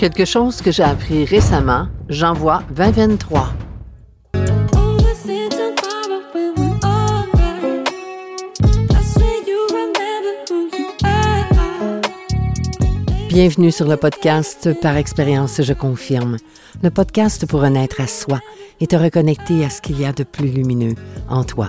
Quelque chose que j'ai appris récemment, j'envoie 2023. Bienvenue sur le podcast Par expérience, je confirme. Le podcast pour renaître à soi et te reconnecter à ce qu'il y a de plus lumineux en toi.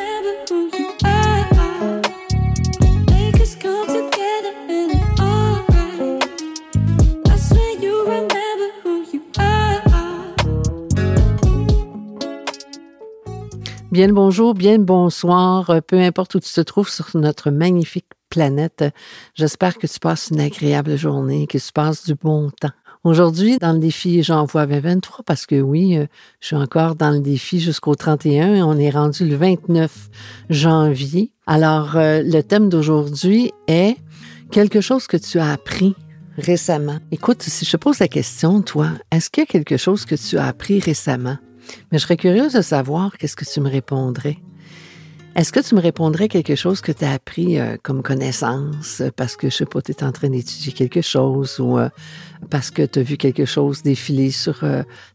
Bien le bonjour, bien le bonsoir, euh, peu importe où tu te trouves sur notre magnifique planète. J'espère que tu passes une agréable journée, que tu passes du bon temps. Aujourd'hui, dans le défi, j'envoie 2023 parce que oui, euh, je suis encore dans le défi jusqu'au 31 et on est rendu le 29 janvier. Alors, euh, le thème d'aujourd'hui est quelque chose que tu as appris récemment. Écoute, si je te pose la question, toi, est-ce qu'il y a quelque chose que tu as appris récemment? Mais je serais curieuse de savoir qu'est-ce que tu me répondrais. Est-ce que tu me répondrais quelque chose que tu as appris euh, comme connaissance euh, parce que, je sais pas, tu es en train d'étudier quelque chose ou euh, parce que tu as vu quelque chose défiler sur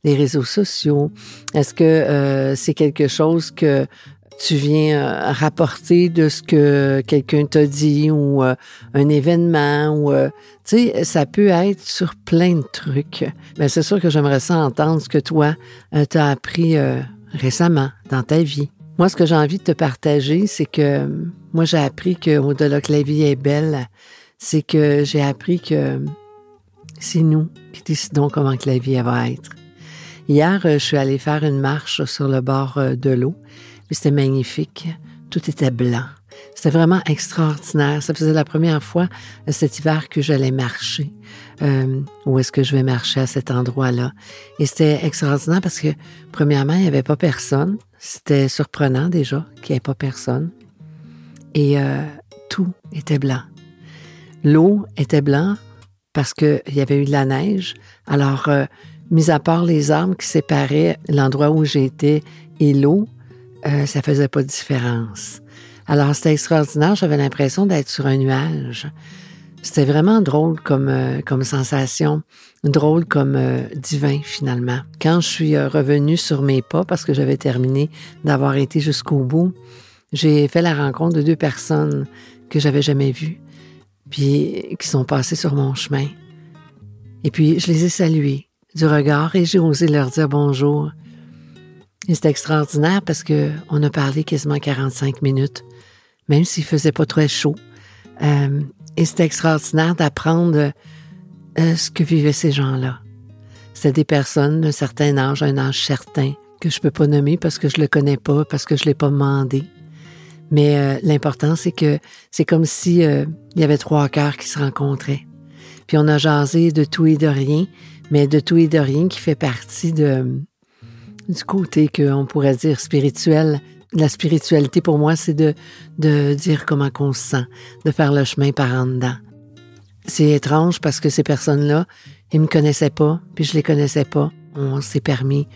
les réseaux sociaux? Est-ce que c'est quelque chose que tu viens rapporter de ce que quelqu'un t'a dit ou un événement ou tu sais ça peut être sur plein de trucs. Mais c'est sûr que j'aimerais ça entendre ce que toi tu as appris récemment dans ta vie. Moi, ce que j'ai envie de te partager, c'est que moi, j'ai appris que au-delà que la vie est belle, c'est que j'ai appris que c'est nous qui décidons comment que la vie va être. Hier, euh, je suis allée faire une marche sur le bord euh, de l'eau. C'était magnifique. Tout était blanc. C'était vraiment extraordinaire. Ça faisait la première fois euh, cet hiver que j'allais marcher. Euh, où est-ce que je vais marcher à cet endroit-là? Et c'était extraordinaire parce que, premièrement, il n'y avait pas personne. C'était surprenant déjà qu'il n'y ait pas personne. Et euh, tout était blanc. L'eau était blanc parce qu'il y avait eu de la neige. Alors, mis à part les arbres qui séparaient l'endroit où j'étais et l'eau, euh, ça faisait pas de différence. Alors, c'était extraordinaire. J'avais l'impression d'être sur un nuage. C'était vraiment drôle comme, euh, sensation, drôle comme euh, divin finalement. Quand je suis revenue sur mes pas, parce que j'avais terminé d'avoir été jusqu'au bout, j'ai fait la rencontre de deux personnes que j'avais jamais vues, puis qui sont passées sur mon chemin. Et puis je les ai saluées du regard et j'ai osé leur dire bonjour. Et c'était extraordinaire parce que on a parlé quasiment 45 minutes, même s'il faisait pas très chaud. Et c'était extraordinaire d'apprendre euh, ce que vivaient ces gens-là. C'est des personnes d'un certain âge, un âge certain, que je peux pas nommer parce que je le connais pas, parce que je l'ai pas demandé. Mais euh, l'important, c'est que c'est comme si euh, il y avait trois cœurs qui se rencontraient. Puis on a jasé de tout et de rien, mais de tout et de rien qui fait partie de du côté qu'on pourrait dire spirituel la spiritualité pour moi, c'est de, de dire comment on se sent, de faire le chemin par en dedans. C'est étrange parce que ces personnes-là, ils me connaissaient pas, puis je les connaissais pas. On s'est permis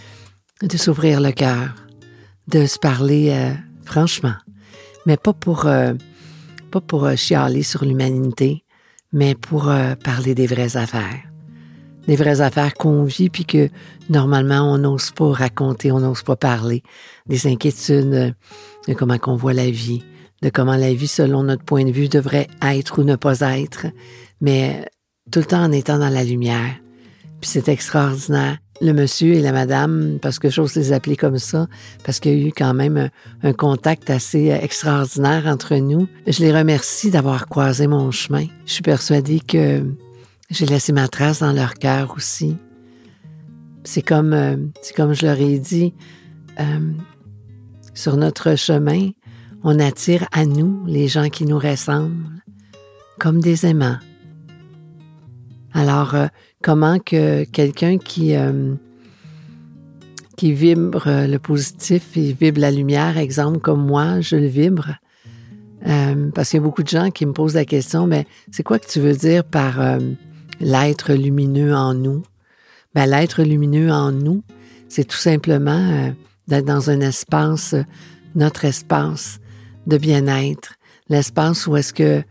de s'ouvrir le cœur, de se parler euh, franchement, mais pas pour euh, pas pour euh, chialer sur l'humanité, mais pour parler des vraies affaires des vraies affaires qu'on vit, puis que normalement on n'ose pas raconter, on n'ose pas parler, des inquiétudes euh, de comment qu'on voit la vie, de comment la vie, selon notre point de vue, devrait être ou ne pas être, mais tout le temps en étant dans la lumière. Puis c'est extraordinaire. Le monsieur et la madame, parce que j'ose les appeler comme ça, parce qu'il y a eu quand même un, un, contact assez extraordinaire entre nous. Je les remercie d'avoir croisé mon chemin. Je suis persuadée que j'ai laissé ma trace dans leur cœur aussi. C'est comme, euh, c'est comme je leur ai dit, euh, sur notre chemin, on attire à nous les gens qui nous ressemblent, comme des aimants. Alors, euh, comment que quelqu'un qui, qui vibre le positif et vibre la lumière, exemple comme moi, je le vibre, parce qu'il y a beaucoup de gens qui me posent la question, mais c'est quoi que tu veux dire par l'être lumineux en nous? Ben, l'être lumineux en nous, c'est tout simplement euh, d'être dans un espace, notre espace de bien-être, l'espace où est-ce que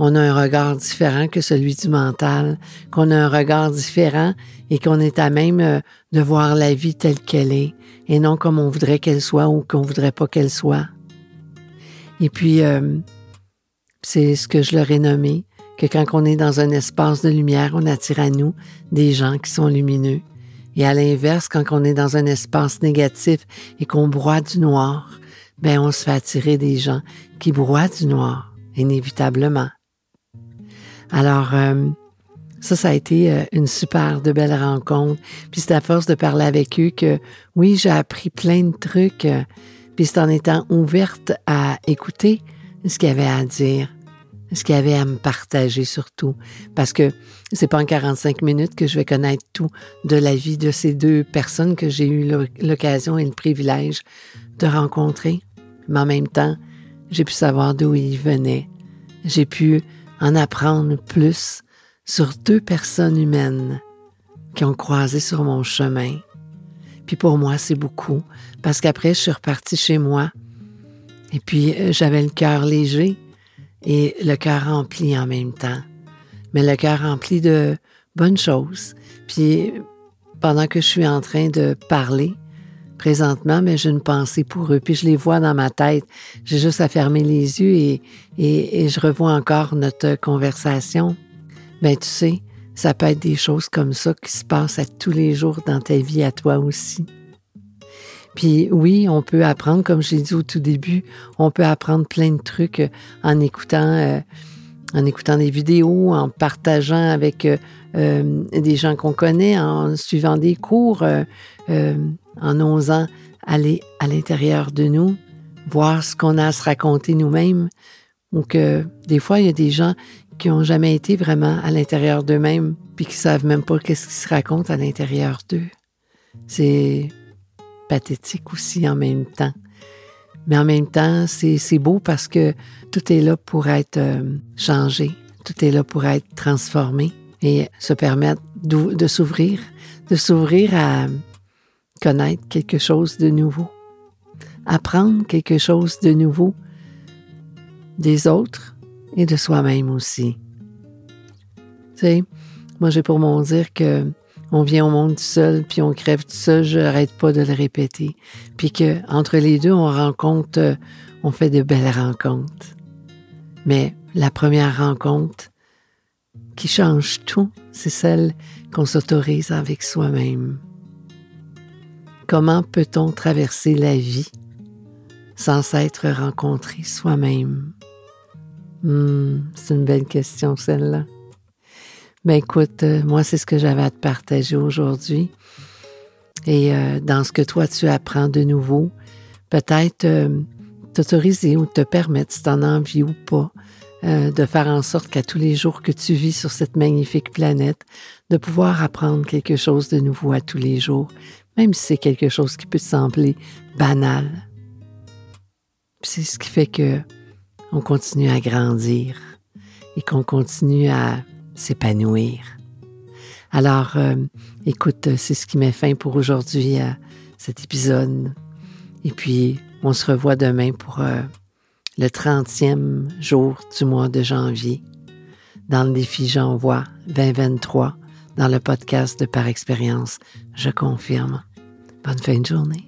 on a un regard différent que celui du mental, qu'on a un regard différent et qu'on est à même de voir la vie telle qu'elle est et non comme on voudrait qu'elle soit ou qu'on voudrait pas qu'elle soit. Et puis, euh, c'est ce que je leur ai nommé, que quand on est dans un espace de lumière, on attire à nous des gens qui sont lumineux. Et à l'inverse, quand on est dans un espace négatif et qu'on broie du noir, ben on se fait attirer des gens qui broient du noir, inévitablement. Alors, euh, ça, ça a été euh, une super de belle rencontre. Puis c'est à force de parler avec eux que, oui, j'ai appris plein de trucs. Puis c'est en étant ouverte à écouter ce qu'il y avait à dire, ce qu'il y avait à me partager surtout. Parce que c'est pas en 45 minutes que je vais connaître tout de la vie de ces deux personnes que j'ai eu l'occasion et le privilège de rencontrer. Mais en même temps, j'ai pu savoir d'où ils venaient. J'ai pu en apprendre plus sur deux personnes humaines qui ont croisé sur mon chemin puis pour moi, c'est beaucoup, parce qu'après, je suis repartie chez moi. Et puis, euh, j'avais le cœur léger et le cœur rempli en même temps. Mais le cœur rempli de bonnes choses. Puis, pendant que je suis en train de parler, présentement, mais j'ai une pensée pour eux. Puis je les vois dans ma tête. J'ai juste à fermer les yeux et, et, et je revois encore notre conversation. Ben, tu sais, ça peut être des choses comme ça qui se passent à tous les jours dans ta vie, à toi aussi. Puis oui, on peut apprendre, comme j'ai dit au tout début, on peut apprendre plein de trucs euh, en écoutant, euh, en écoutant des vidéos, en partageant avec euh, des gens qu'on connaît, en suivant des cours, en osant aller à l'intérieur de nous, voir ce qu'on a à se raconter nous-mêmes. Donc, des fois, il y a des gens qui ont jamais été vraiment à l'intérieur d'eux-mêmes, puis qui savent même pas qu'est-ce qui se raconte à l'intérieur d'eux. C'est pathétique aussi en même temps. Mais en même temps, c'est beau parce que tout est là pour être euh, changé, tout est là pour être transformé et se permettre de s'ouvrir, de s'ouvrir à connaître quelque chose de nouveau, apprendre quelque chose de nouveau des autres, et de soi-même aussi. Tu sais, moi j'ai pour mon dire que on vient au monde tout seul, puis on crève tout seul, je n'arrête pas de le répéter. Puis que entre les deux, on rencontre, euh, on fait de belles rencontres. Mais la première rencontre qui change tout, c'est celle qu'on s'autorise avec soi-même. Comment peut-on traverser la vie sans s'être rencontré soi-même? Hmm, c'est une belle question, celle-là. Ben écoute, euh, moi, c'est ce que j'avais à te partager aujourd'hui. Et euh, dans ce que toi, tu apprends de nouveau, peut-être euh, t'autoriser ou te permettre, si tu en as envie ou pas, de faire en sorte qu'à tous les jours que tu vis sur cette magnifique planète, de pouvoir apprendre quelque chose de nouveau à tous les jours, même si c'est quelque chose qui peut sembler banal. C'est ce qui fait que on continue à grandir et qu'on continue à s'épanouir. Alors, euh, écoute, c'est ce qui met fin pour aujourd'hui à cet épisode. Et puis, on se revoit demain pour euh, le 30e jour du mois de janvier dans le défi J'envoie 2023 dans le podcast de Par Expérience. Je confirme. Bonne fin de journée.